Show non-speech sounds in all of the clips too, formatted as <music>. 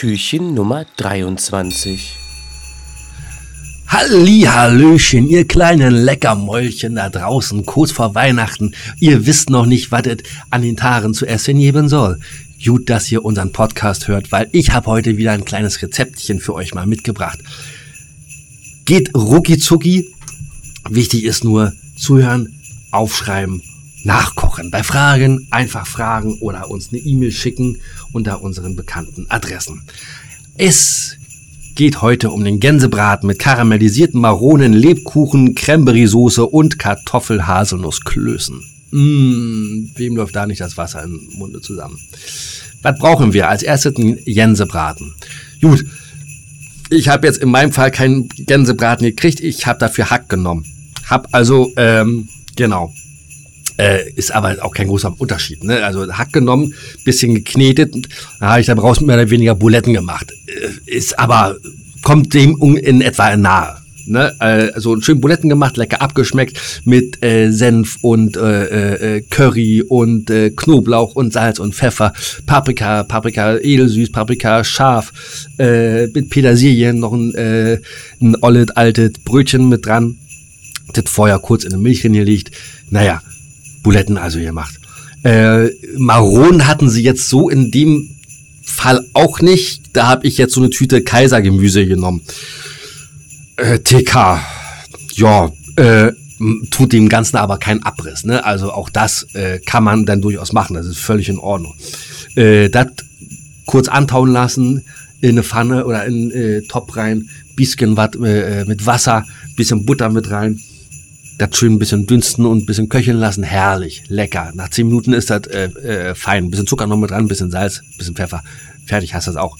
Türchen Nummer 23. Halli, Hallöchen, ihr kleinen Leckermäulchen da draußen, kurz vor Weihnachten. Ihr wisst noch nicht, was es an den Tagen zu essen geben soll. Gut, dass ihr unseren Podcast hört, weil ich habe heute wieder ein kleines Rezeptchen für euch mal mitgebracht. Geht rucki zucki. Wichtig ist nur zuhören, aufschreiben, nachkochen. Bei Fragen einfach fragen oder uns eine E-Mail schicken unter unseren bekannten Adressen. Es geht heute um den Gänsebraten mit karamellisierten Maronen, Lebkuchen, Cranberry-Soße und Kartoffel-Haselnussklößen. Mmh, wem läuft da nicht das Wasser im Munde zusammen? Was brauchen wir? Als erstes einen Gänsebraten. Gut, ich habe jetzt in meinem Fall keinen Gänsebraten gekriegt, ich habe dafür Hack genommen. Hab also, ähm, genau, äh, ist aber auch kein großer Unterschied. Ne? Also Hack genommen, bisschen geknetet, da habe ich daraus mehr oder weniger Buletten gemacht. Äh, ist aber, kommt dem in etwa nahe. Ne? Also schön Buletten gemacht, lecker abgeschmeckt mit äh, Senf und äh, äh, Curry und äh, Knoblauch und Salz und Pfeffer, Paprika, Paprika edelsüß, Paprika scharf, äh, mit Petersilien, noch ein, äh, ein ollet altes Brötchen mit dran. Das vorher kurz in der Milch liegt. Naja, Buletten also gemacht. Äh, Maronen hatten sie jetzt so in dem Fall auch nicht. Da habe ich jetzt so eine Tüte Kaisergemüse genommen. Äh, TK, ja, äh, tut dem Ganzen aber keinen Abriss. Ne? Also auch das äh, kann man dann durchaus machen. Das ist völlig in Ordnung. Äh, das kurz antauen lassen in eine Pfanne oder in äh, Topf rein, bisschen was äh, mit Wasser, bisschen Butter mit rein das schön ein bisschen dünsten und ein bisschen köcheln lassen. Herrlich, lecker. Nach zehn Minuten ist das äh, äh, fein. Ein bisschen Zucker noch mit dran, ein bisschen Salz, ein bisschen Pfeffer. Fertig hast du das auch.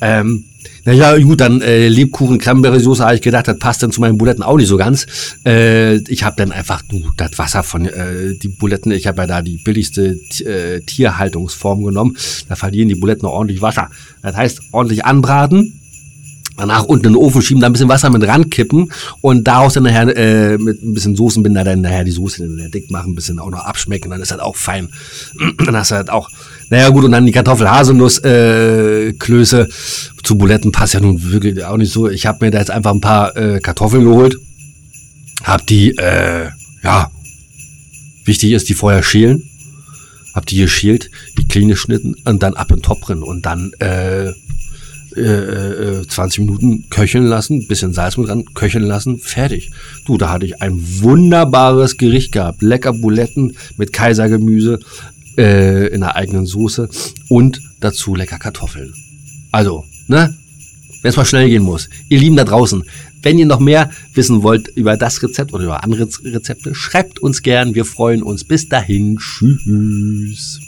Ähm, naja, gut, dann äh, Lebkuchen, Cranberry-Soße habe ich gedacht, das passt dann zu meinen Buletten auch nicht so ganz. Äh, ich habe dann einfach du, das Wasser von äh, die Buletten, ich habe ja da die billigste äh, Tierhaltungsform genommen. Da verlieren die Buletten ordentlich Wasser. Das heißt, ordentlich anbraten, danach unten in den Ofen schieben, da ein bisschen Wasser mit rankippen und daraus dann nachher äh, mit ein bisschen Soßenbinder dann nachher die Soße dick machen, ein bisschen auch noch abschmecken, dann ist das auch fein. <clears throat> dann hast du halt auch, naja gut, und dann die Kartoffel-Haselnuss-Klöße äh, Klöße. zu Buletten passt ja nun wirklich auch nicht so. Ich habe mir da jetzt einfach ein paar äh, Kartoffeln geholt, hab die, äh, ja, wichtig ist, die vorher schälen, hab die geschält, die kleine geschnitten und dann ab in den Topf drin und dann, äh, äh, 20 äh, Minuten köcheln lassen, bisschen Salz mit dran, köcheln lassen, fertig. Du, da hatte ich ein wunderbares Gericht gehabt. Lecker Buletten mit Kaisergemüse äh, in der eigenen Soße und dazu lecker Kartoffeln. Also, ne? Wenn es mal schnell gehen muss. Ihr Lieben da draußen, wenn ihr noch mehr wissen wollt über das Rezept oder über andere Rezepte, schreibt uns gern. Wir freuen uns. Bis dahin. Tschüss.